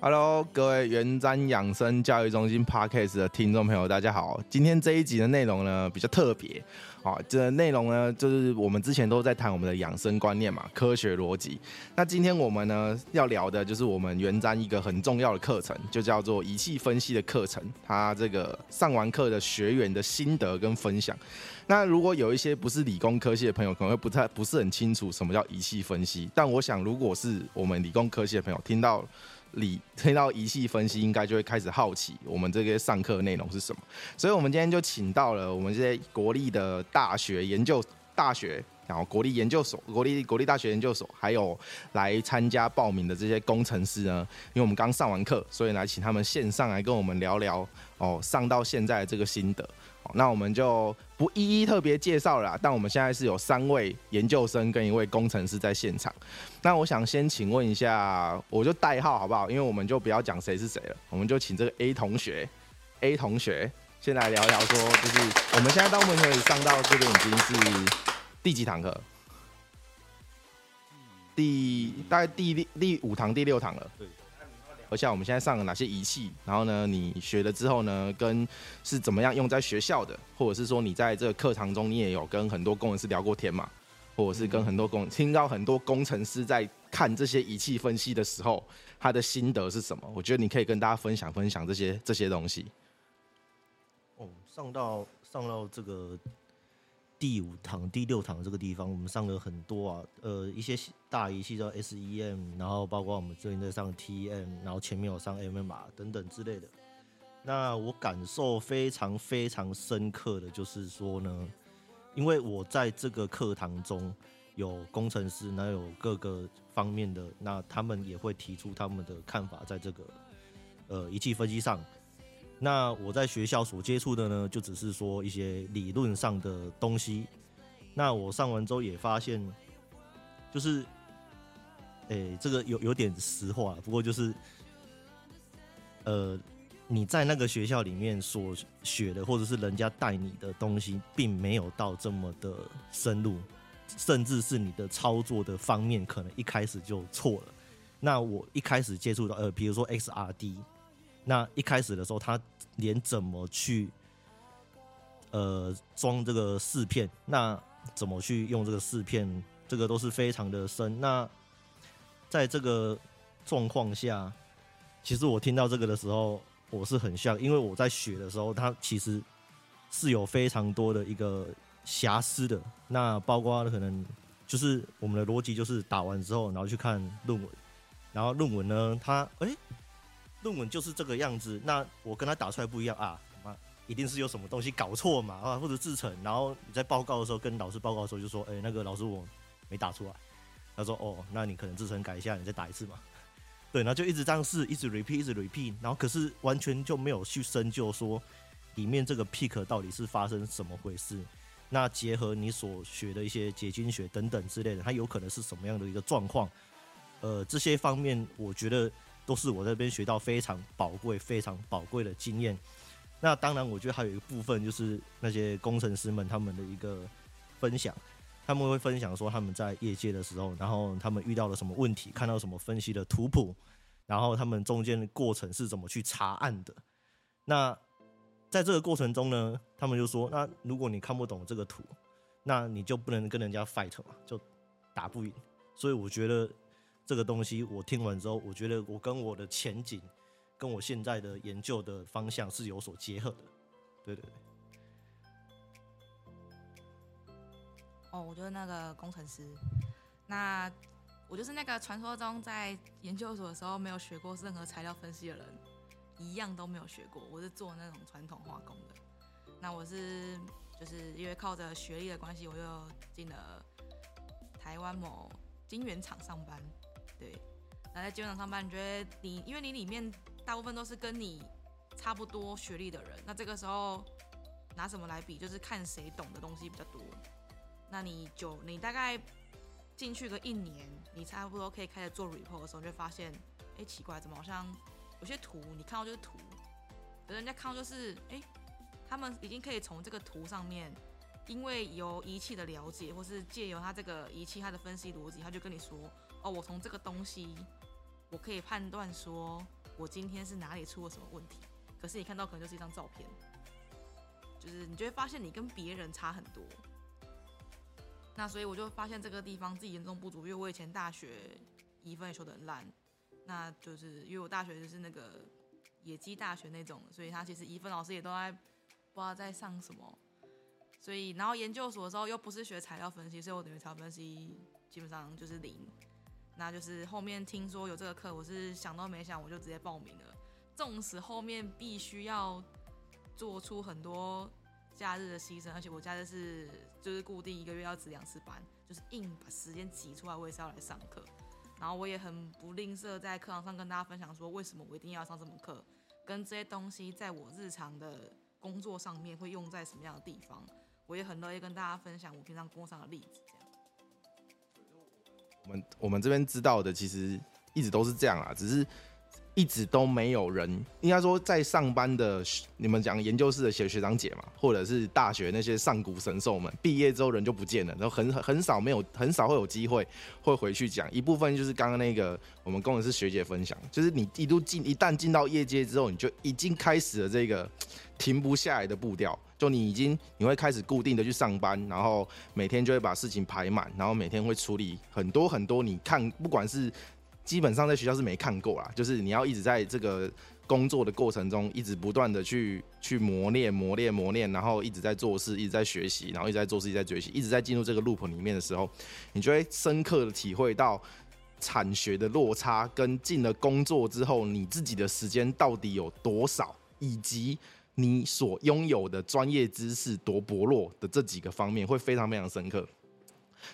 Hello，各位元瞻养生教育中心 Podcast 的听众朋友，大家好。今天这一集的内容呢比较特别，好，这内容呢就是我们之前都在谈我们的养生观念嘛，科学逻辑。那今天我们呢要聊的就是我们元瞻一个很重要的课程，就叫做仪器分析的课程。它这个上完课的学员的心得跟分享。那如果有一些不是理工科系的朋友，可能会不太不是很清楚什么叫仪器分析。但我想，如果是我们理工科系的朋友听到。理 听到仪器分析，应该就会开始好奇我们这个上课内容是什么。所以，我们今天就请到了我们这些国立的大学研究大学，然后国立研究所、国立国立大学研究所，还有来参加报名的这些工程师呢。因为我们刚上完课，所以来请他们线上来跟我们聊聊哦，上到现在的这个心得。好那我们就不一一特别介绍了，但我们现在是有三位研究生跟一位工程师在现场。那我想先请问一下，我就代号好不好？因为我们就不要讲谁是谁了，我们就请这个 A 同学，A 同学先来聊聊，说就是我们现在到目前为止上到这边已经是第几堂课？第大概第第第五堂、第六堂了。对。而且我们现在上了哪些仪器？然后呢，你学了之后呢，跟是怎么样用在学校的？或者是说你在这个课堂中，你也有跟很多工程师聊过天嘛？或者是跟很多工听到很多工程师在看这些仪器分析的时候，他的心得是什么？我觉得你可以跟大家分享分享这些这些东西。哦，上到上到这个。第五堂、第六堂这个地方，我们上了很多啊，呃，一些大仪器叫 SEM，然后包括我们最近在上 TM，然后前面有上 MMR 等等之类的。那我感受非常非常深刻的就是说呢，因为我在这个课堂中有工程师，那有各个方面的，那他们也会提出他们的看法，在这个呃仪器分析上。那我在学校所接触的呢，就只是说一些理论上的东西。那我上完之后也发现，就是，诶，这个有有点实话，不过就是，呃，你在那个学校里面所学的，或者是人家带你的东西，并没有到这么的深入，甚至是你的操作的方面，可能一开始就错了。那我一开始接触到，呃，比如说 XRD。那一开始的时候，他连怎么去，呃，装这个四片，那怎么去用这个四片，这个都是非常的深。那在这个状况下，其实我听到这个的时候，我是很像，因为我在学的时候，它其实是有非常多的一个瑕疵的。那包括可能就是我们的逻辑，就是打完之后，然后去看论文，然后论文呢，它哎。论文就是这个样子，那我跟他打出来不一样啊，妈，一定是有什么东西搞错嘛啊，或者制成，然后你在报告的时候跟老师报告的时候就说，哎，那个老师我没打出来，他说哦，那你可能制成改一下，你再打一次嘛，对，然后就一直这样试，一直 repeat，一直 repeat，然后可是完全就没有去深究说里面这个 peak 到底是发生什么回事，那结合你所学的一些结晶学等等之类的，它有可能是什么样的一个状况，呃，这些方面我觉得。都是我这边学到非常宝贵、非常宝贵的经验。那当然，我觉得还有一个部分就是那些工程师们他们的一个分享，他们会分享说他们在业界的时候，然后他们遇到了什么问题，看到什么分析的图谱，然后他们中间的过程是怎么去查案的。那在这个过程中呢，他们就说：那如果你看不懂这个图，那你就不能跟人家 fight 嘛，就打不赢。所以我觉得。这个东西我听完之后，我觉得我跟我的前景，跟我现在的研究的方向是有所结合的。对对对。哦，我就是那个工程师。那我就是那个传说中在研究所的时候没有学过任何材料分析的人，一样都没有学过。我是做那种传统化工的。那我是就是因为靠着学历的关系，我就进了台湾某晶圆厂上班。对，那在机场上班，你觉得你，因为你里面大部分都是跟你差不多学历的人，那这个时候拿什么来比？就是看谁懂的东西比较多。那你就你大概进去个一年，你差不多可以开始做 report 的时候，就发现，哎，奇怪，怎么好像有些图你看到就是图，可人家看到就是，哎，他们已经可以从这个图上面，因为有仪器的了解，或是借由他这个仪器它的分析逻辑，他就跟你说。哦，我从这个东西，我可以判断说，我今天是哪里出了什么问题，可是你看到可能就是一张照片，就是你就会发现你跟别人差很多。那所以我就发现这个地方自己严重不足，因为我以前大学一分也修得很烂，那就是因为我大学就是那个野鸡大学那种，所以他其实一分老师也都在不知道在上什么，所以然后研究所的时候又不是学材料分析，所以我等于材料分析基本上就是零。那就是后面听说有这个课，我是想都没想我就直接报名了。纵使后面必须要做出很多假日的牺牲，而且我假日是就是固定一个月要值两次班，就是硬把时间挤出来，我也是要来上课。然后我也很不吝啬在课堂上跟大家分享说，为什么我一定要上这门课，跟这些东西在我日常的工作上面会用在什么样的地方。我也很乐意跟大家分享我平常工作上的例子。这样。我们我们这边知道的，其实一直都是这样啊，只是一直都没有人，应该说在上班的你们讲研究室的学学长姐嘛，或者是大学那些上古神兽们，毕业之后人就不见了，然后很很少没有很少会有机会会回去讲。一部分就是刚刚那个我们工程师学姐分享，就是你一度进一旦进到业界之后，你就已经开始了这个停不下来的步调。就你已经你会开始固定的去上班，然后每天就会把事情排满，然后每天会处理很多很多。你看，不管是基本上在学校是没看过啦，就是你要一直在这个工作的过程中，一直不断的去去磨练、磨练、磨练，然后一直在做事，一直在学习，然后一直在做事，一直在学习，一直在进入这个 loop 里面的时候，你就会深刻的体会到产学的落差，跟进了工作之后，你自己的时间到底有多少，以及。你所拥有的专业知识多薄弱的这几个方面会非常非常深刻。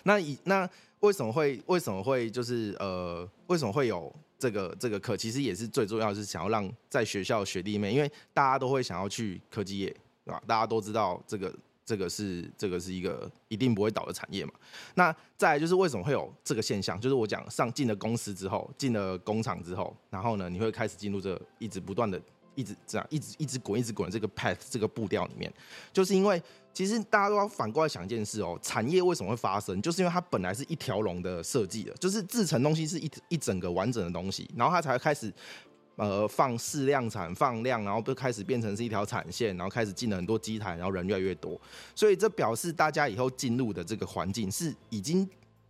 那以那为什么会为什么会就是呃为什么会有这个这个课？其实也是最重要是想要让在学校学弟妹，因为大家都会想要去科技业，对吧？大家都知道这个这个是这个是一个一定不会倒的产业嘛。那再就是为什么会有这个现象？就是我讲上进了公司之后，进了工厂之后，然后呢，你会开始进入这一直不断的。一直这样，一直一直滚，一直滚这个 path 这个步调里面，就是因为其实大家都要反过来想一件事哦，产业为什么会发生？就是因为它本来是一条龙的设计的，就是制成东西是一一整个完整的东西，然后它才会开始呃放试量产放量，然后就开始变成是一条产线，然后开始进了很多机台，然后人越来越多，所以这表示大家以后进入的这个环境是已经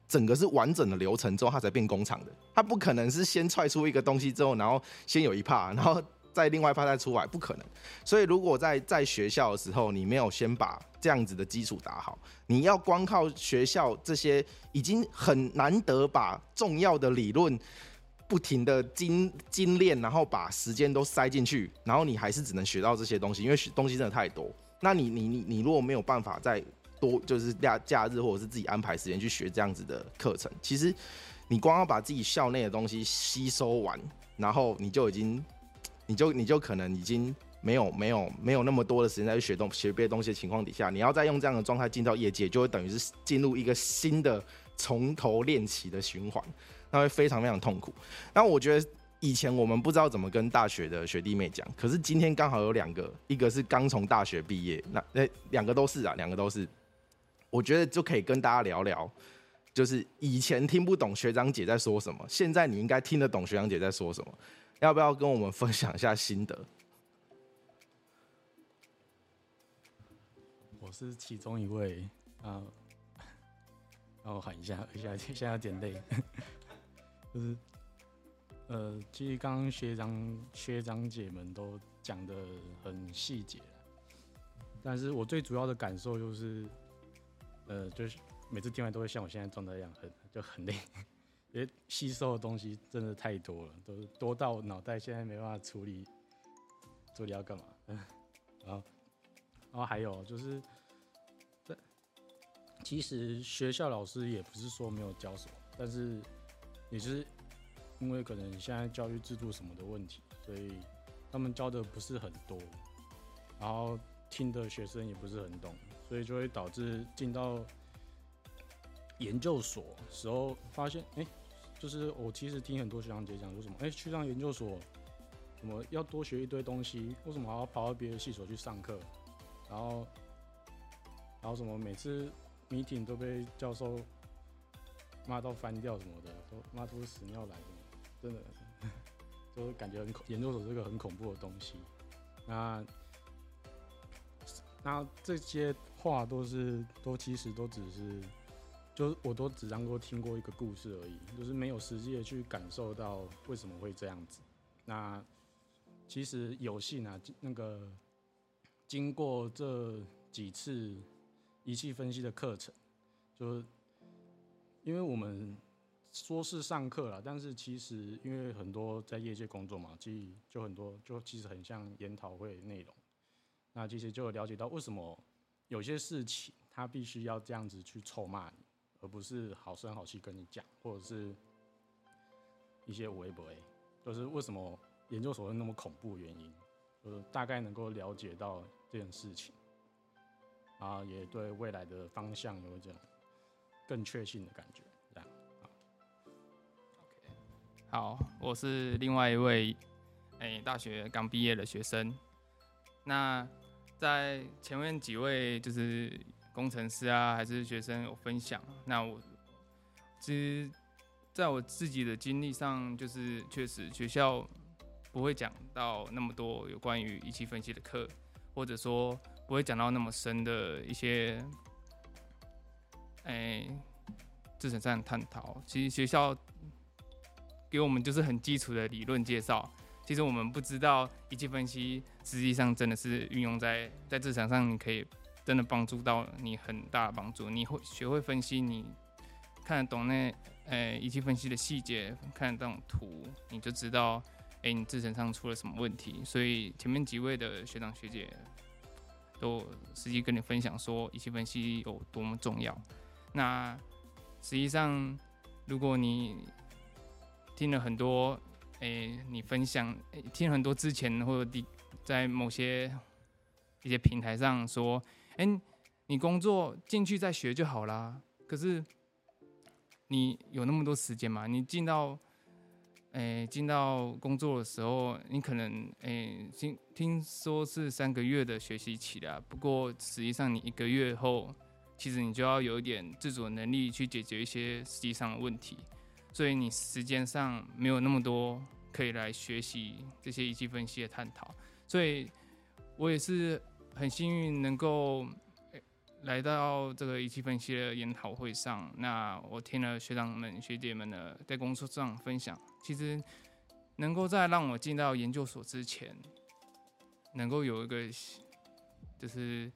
整个是完整的流程之后，它才变工厂的，它不可能是先踹出一个东西之后，然后先有一帕，然后。再另外发再出来不可能，所以如果在在学校的时候，你没有先把这样子的基础打好，你要光靠学校这些已经很难得把重要的理论不停的精精炼，然后把时间都塞进去，然后你还是只能学到这些东西，因为学东西真的太多。那你你你你如果没有办法再多就是假假日或者是自己安排时间去学这样子的课程，其实你光要把自己校内的东西吸收完，然后你就已经。你就你就可能已经没有没有没有那么多的时间在学东学别的东西的情况底下，你要再用这样的状态进到业界，就会等于是进入一个新的从头练起的循环，那会非常非常痛苦。那我觉得以前我们不知道怎么跟大学的学弟妹讲，可是今天刚好有两个，一个是刚从大学毕业，那那两个都是啊，两个都是，我觉得就可以跟大家聊聊，就是以前听不懂学长姐在说什么，现在你应该听得懂学长姐在说什么。要不要跟我们分享一下心得？我是其中一位啊，让我喊一下，一下现在有点累。就是呃，其实刚刚学长学长姐们都讲的很细节，但是我最主要的感受就是，呃，就是每次听完都会像我现在状态一样，很就很累。因为吸收的东西真的太多了，都多到脑袋现在没办法处理，处理要干嘛？然后，然后还有就是，其实学校老师也不是说没有教什么，但是也是因为可能现在教育制度什么的问题，所以他们教的不是很多，然后听的学生也不是很懂，所以就会导致进到研究所时候发现，哎。就是我其实听很多学长姐讲说什么，哎，去上研究所，什么要多学一堆东西，为什么还要跑到别的系所去上课？然后，然后什么每次 meeting 都被教授骂到翻掉什么的，都骂出屎尿来，真的。就是感觉很恐研究所是个很恐怖的东西。那那这些话都是都其实都只是，就我都只当过听过一个故事而已，就是没有实际的去感受到为什么会这样子。那其实有幸啊，那个经过这几次仪器分析的课程，就是因为我们说是上课了，但是其实因为很多在业界工作嘛，其实就很多就其实很像研讨会内容。那其实就了解到为什么有些事情他必须要这样子去臭骂你，而不是好声好气跟你讲，或者是一些微博，就是为什么研究所会那么恐怖原因，就是大概能够了解到这件事情，啊，也对未来的方向有一种更确信的感觉，这样。好，我是另外一位，哎、大学刚毕业的学生。那在前面几位就是工程师啊，还是学生有分享。那我其实在我自己的经历上，就是确实学校不会讲到那么多有关于仪器分析的课，或者说不会讲到那么深的一些，哎、制程上的探讨。其实学校给我们就是很基础的理论介绍。其实我们不知道仪器分析实际上真的是运用在在市场上，你可以真的帮助到你很大的帮助。你会学会分析，你看得懂那呃仪器分析的细节，看得懂图，你就知道哎、你制程上出了什么问题。所以前面几位的学长学姐都实际跟你分享说仪器分析有多么重要。那实际上如果你听了很多。诶、你分享、诶听很多之前或者第在某些一些平台上说，诶、你工作进去再学就好啦。可是你有那么多时间吗？你进到诶进到工作的时候，你可能诶听听说是三个月的学习期啦，不过实际上你一个月后，其实你就要有一点自主能力去解决一些实际上的问题。所以你时间上没有那么多可以来学习这些仪器分析的探讨，所以我也是很幸运能够来到这个仪器分析的研讨会上。那我听了学长们、学姐们的在工作上分享，其实能够在让我进到研究所之前，能够有一个就是。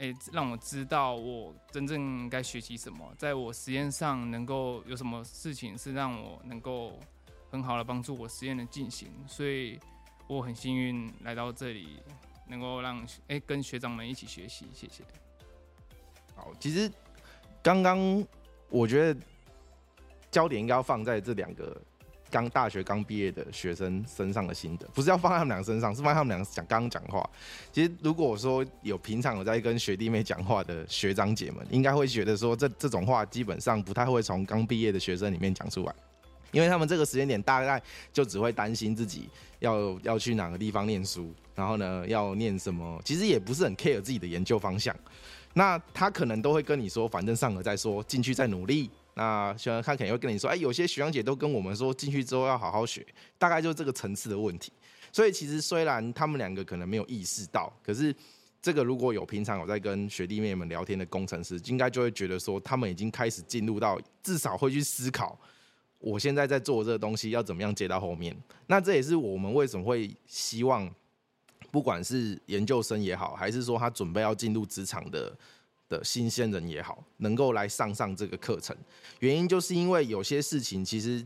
诶，让我知道我真正该学习什么，在我实验上能够有什么事情是让我能够很好的帮助我实验的进行，所以我很幸运来到这里，能够让诶跟学长们一起学习，谢谢。好，其实刚刚我觉得焦点应该要放在这两个刚大学刚毕业的学生身上的心得，不是要放在他们俩身上，是放在他们俩讲刚刚讲话。其实如果说有平常有在跟学弟妹讲话的学长姐们，应该会觉得说这这种话基本上不太会从刚毕业的学生里面讲出来。因为他们这个时间点大概就只会担心自己要要去哪个地方念书，然后呢要念什么，其实也不是很 care 自己的研究方向。那他可能都会跟你说，反正上了再说，进去再努力。那学长他肯定会跟你说，哎，有些学长姐都跟我们说，进去之后要好好学，大概就这个层次的问题。所以其实虽然他们两个可能没有意识到，可是这个如果有平常有在跟学弟妹们聊天的工程师，应该就会觉得说，他们已经开始进入到至少会去思考，我现在在做这个东西要怎么样接到后面。那这也是我们为什么会希望。不管是研究生也好，还是说他准备要进入职场的的新鲜人也好，能够来上上这个课程，原因就是因为有些事情其实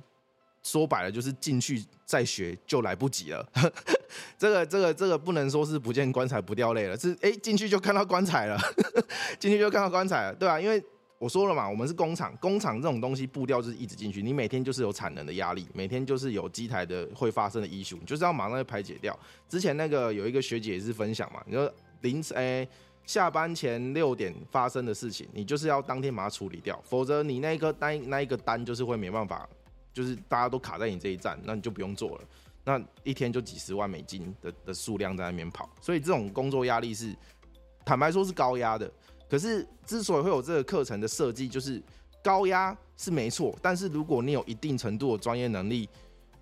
说白了就是进去再学就来不及了。这个这个这个不能说是不见棺材不掉泪了，是哎进去就看到棺材了，进去就看到棺材了，对啊，因为我说了嘛，我们是工厂，工厂这种东西步调就是一直进去，你每天就是有产能的压力，每天就是有机台的会发生的异常你就是要马上去排解掉。之前那个有一个学姐也是分享嘛，你说凌晨诶、下班前六点发生的事情，你就是要当天把它处理掉，否则你那一个单那一个单就是会没办法，就是大家都卡在你这一站，那你就不用做了。那一天就几十万美金的的数量在那边跑，所以这种工作压力是坦白说是高压的。可是之所以会有这个课程的设计，就是高压是没错，但是如果你有一定程度的专业能力，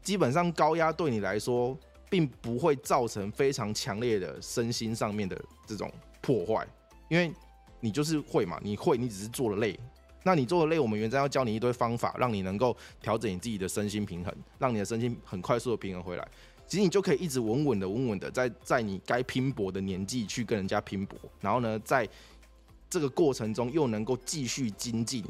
基本上高压对你来说，并不会造成非常强烈的身心上面的这种破坏，因为你就是会嘛，你会，你只是做了累。那你做的累，我们原站要教你一堆方法，让你能够调整你自己的身心平衡，让你的身心很快速的平衡回来。其实你就可以一直稳稳的、稳稳的，在在你该拼搏的年纪去跟人家拼搏，然后呢，在这个过程中又能够继续精进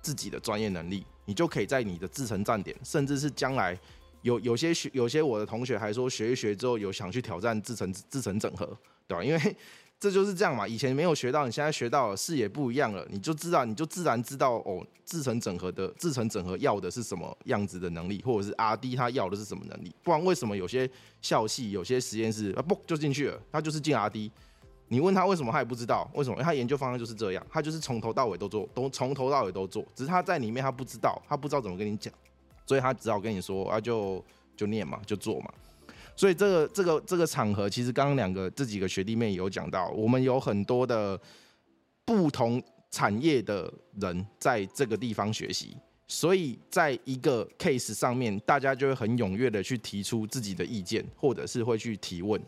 自己的专业能力，你就可以在你的自成站点，甚至是将来有有些学有些我的同学还说学一学之后有想去挑战自成自成整合，对吧？因为这就是这样嘛，以前没有学到，你现在学到了，视野不一样了，你就知道，你就自然知道哦，自成整合的自成整合要的是什么样子的能力，或者是 R D 他要的是什么能力？不然为什么有些校系、有些实验室啊不就进去了，他就是进 R D，你问他为什么，他也不知道为什么，因为他研究方向就是这样，他就是从头到尾都做，都从头到尾都做，只是他在里面他不知道，他不知道怎么跟你讲，所以他只好跟你说啊，就就念嘛，就做嘛。所以这个这个这个场合，其实刚刚两个这几个学弟妹有讲到，我们有很多的不同产业的人在这个地方学习，所以在一个 case 上面，大家就会很踊跃的去提出自己的意见，或者是会去提问，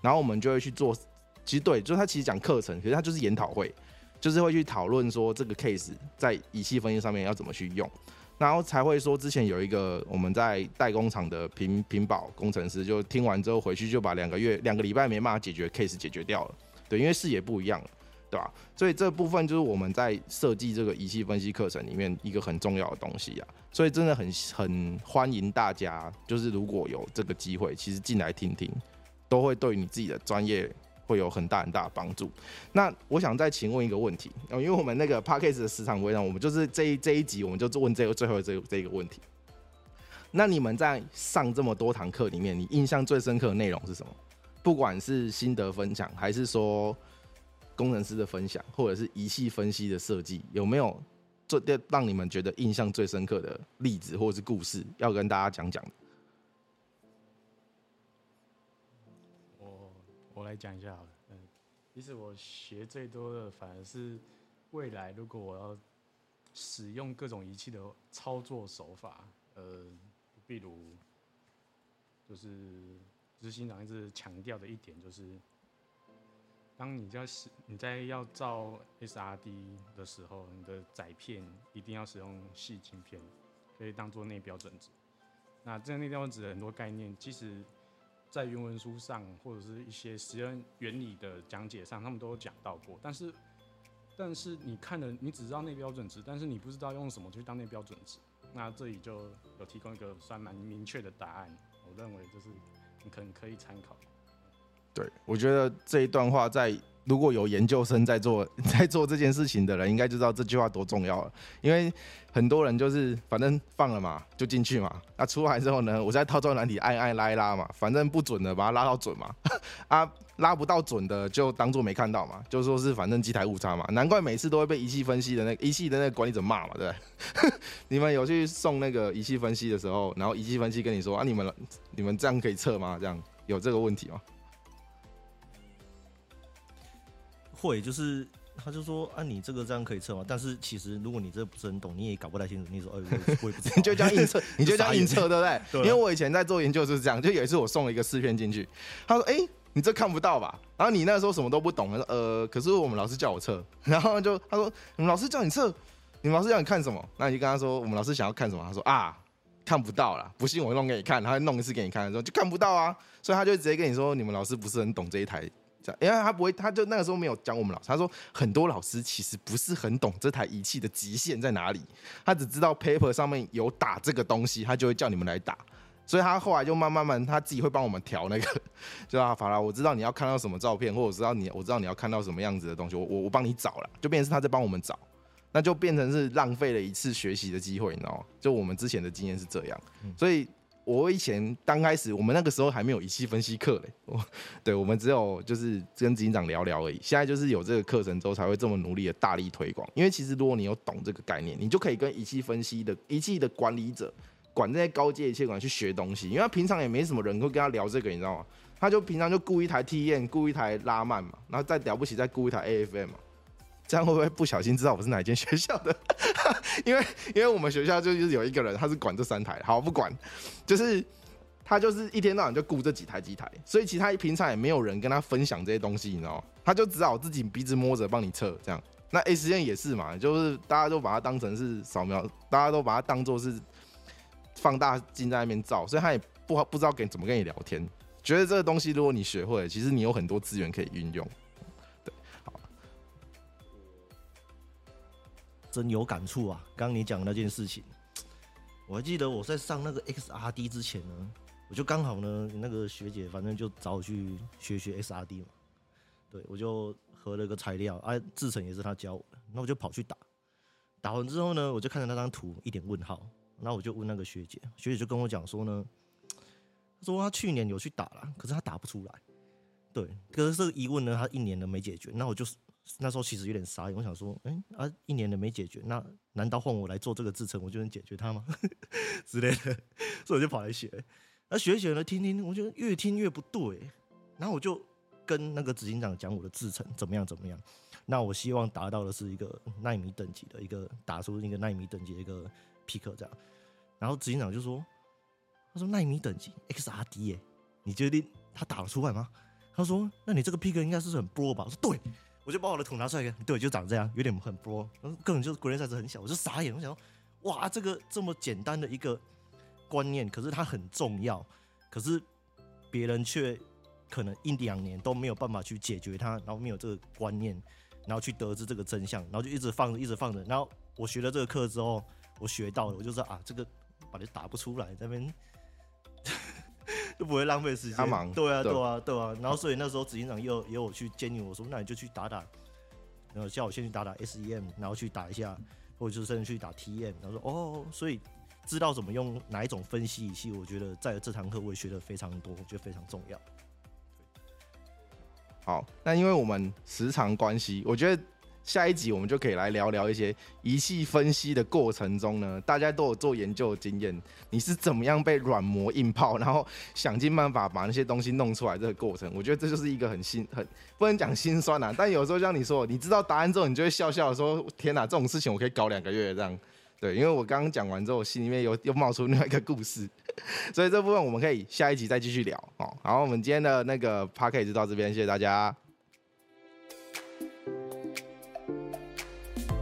然后我们就会去做。其实对，就是他其实讲课程，可是他就是研讨会，就是会去讨论说这个 case 在仪器分析上面要怎么去用。然后才会说，之前有一个我们在代工厂的屏屏保工程师，就听完之后回去就把两个月、两个礼拜没办法解决 case 解决掉了。对，因为视野不一样，对吧？所以这部分就是我们在设计这个仪器分析课程里面一个很重要的东西啊。所以真的很很欢迎大家，就是如果有这个机会，其实进来听听，都会对你自己的专业。会有很大很大的帮助。那我想再请问一个问题，因为我们那个 p a c k a g e 的时长微让我们就是这一这一集，我们就问这个最后这这一个问题。那你们在上这么多堂课里面，你印象最深刻的内容是什么？不管是心得分享，还是说工程师的分享，或者是仪器分析的设计，有没有做让你们觉得印象最深刻的例子或者是故事，要跟大家讲讲？我来讲一下好了，嗯，其实我学最多的反而是未来如果我要使用各种仪器的操作手法，呃，比如就是执行长一直强调的一点就是，当你在使你在要造 SRD 的时候，你的载片一定要使用细晶片，可以当做内标准值。那这个内标准值很多概念，其实。在原文书上或者是一些实验原理的讲解上，他们都有讲到过。但是，但是你看了，你只知道那标准值，但是你不知道用什么去当那标准值。那这里就有提供一个算蛮明确的答案，我认为就是你可能可以参考。对，我觉得这一段话在。如果有研究生在做 在做这件事情的人，应该就知道这句话多重要了。因为很多人就是反正放了嘛，就进去嘛。那出来之后呢，我在套装软体按按拉一拉嘛，反正不准的把它拉到准嘛。啊，拉不到准的就当做没看到嘛，就说是反正机台误差嘛。难怪每次都会被仪器分析的那仪器的那个管理者骂嘛，对不对？你们有去送那个仪器分析的时候，然后仪器分析跟你说啊，你们你们这样可以测吗？这样有这个问题吗？会就是，他就说啊，你这个这样可以测吗？但是其实如果你这不是很懂，你也搞不太清楚。你说，哎，我也不知道，你 就叫硬测，你就叫硬测，对不对？因为我以前在做研究就是这样，就有一次我送了一个试片进去，他说，哎，你这看不到吧？然后你那时候什么都不懂，呃，可是我们老师叫我测，然后就他说，你们老师叫你测，你们老师叫你看什么？那你就跟他说，我们老师想要看什么？他说啊，看不到了，不信我弄给你看，他弄一次给你看，说就看不到啊，所以他就直接跟你说，你们老师不是很懂这一台。因为他不会，他就那个时候没有讲我们老师。他说很多老师其实不是很懂这台仪器的极限在哪里，他只知道 paper 上面有打这个东西，他就会叫你们来打。所以他后来就慢慢慢，他自己会帮我们调那个，就啊，法拉，我知道你要看到什么照片，或者知道你，我知道你要看到什么样子的东西，我我我帮你找了，就变成是他在帮我们找，那就变成是浪费了一次学习的机会，你知道吗？就我们之前的经验是这样，所以。我以前刚开始，我们那个时候还没有仪器分析课嘞，我 对我们只有就是跟执行长聊聊而已。现在就是有这个课程之后，才会这么努力的大力推广。因为其实如果你有懂这个概念，你就可以跟仪器分析的仪器的管理者，管这些高阶仪器管去学东西。因为他平常也没什么人会跟他聊这个，你知道吗？他就平常就雇一台 T N，雇一台拉曼嘛，然后再了不起再雇一台 A F M 嘛。这样会不会不小心知道我是哪一间学校的？因为因为我们学校就是有一个人他是管这三台，好不管，就是他就是一天到晚就顾这几台机台，所以其他平常也没有人跟他分享这些东西，你知道吗？他就只好自己鼻子摸着帮你测这样。那 A 实验也是嘛，就是大家都把它当成是扫描，大家都把它当做是放大镜在那边照，所以他也不不知道跟怎么跟你聊天。觉得这个东西如果你学会了，其实你有很多资源可以运用。真有感触啊！刚你讲那件事情，我还记得我在上那个 XRD 之前呢，我就刚好呢，那个学姐反正就找我去学学 XRD 嘛，对我就合了个材料，啊，制成也是她教我的，那我就跑去打，打完之后呢，我就看着那张图一点问号，那我就问那个学姐，学姐就跟我讲说呢，说她去年有去打了，可是她打不出来，对，可是这个疑问呢，她一年都没解决，那我就。那时候其实有点傻眼，我想说，哎啊，一年的没解决，那难道换我来做这个制程，我就能解决它吗？之类的，所以我就跑来学。那学学呢，听听，我觉得越听越不对。然后我就跟那个执行长讲我的制程怎么样怎么样。那我希望达到的是一个纳米等级的一个打出一个纳米等级的一个 pick 这样。然后执行长就说，他说纳米等级 XRD 耶，你决定他打得出来吗？他说，那你这个 pick 应该是很 bro 吧？我说对。我就把我的桶拿出来看，对，就长这样，有点很波，根本就是 grain size 很小，我就傻眼，我想说，哇，这个这么简单的一个观念，可是它很重要，可是别人却可能一两年都没有办法去解决它，然后没有这个观念，然后去得知这个真相，然后就一直放着，一直放着，然后我学了这个课之后，我学到了，我就说啊，这个把你打不出来，这边。就不会浪费时间。对啊，对啊，对啊。然后所以那时候执行长又也有去建议我说，那你就去打打，然后叫我先去打打 SEM，然后去打一下，或者是甚至去打 TM。然后说哦，所以知道怎么用哪一种分析仪器，我觉得在这堂课我也学的非常多，我觉得非常重要。好，那因为我们时长关系，我觉得。下一集我们就可以来聊聊一些仪器分析的过程中呢，大家都有做研究的经验，你是怎么样被软磨硬泡，然后想尽办法把那些东西弄出来这个过程，我觉得这就是一个很心很不能讲心酸呐，但有时候像你说，你知道答案之后，你就会笑笑的说：“天哪，这种事情我可以搞两个月这样。”对，因为我刚刚讲完之后，我心里面有又冒出另外一个故事，所以这部分我们可以下一集再继续聊哦。然后我们今天的那个 p a r k 就到这边，谢谢大家。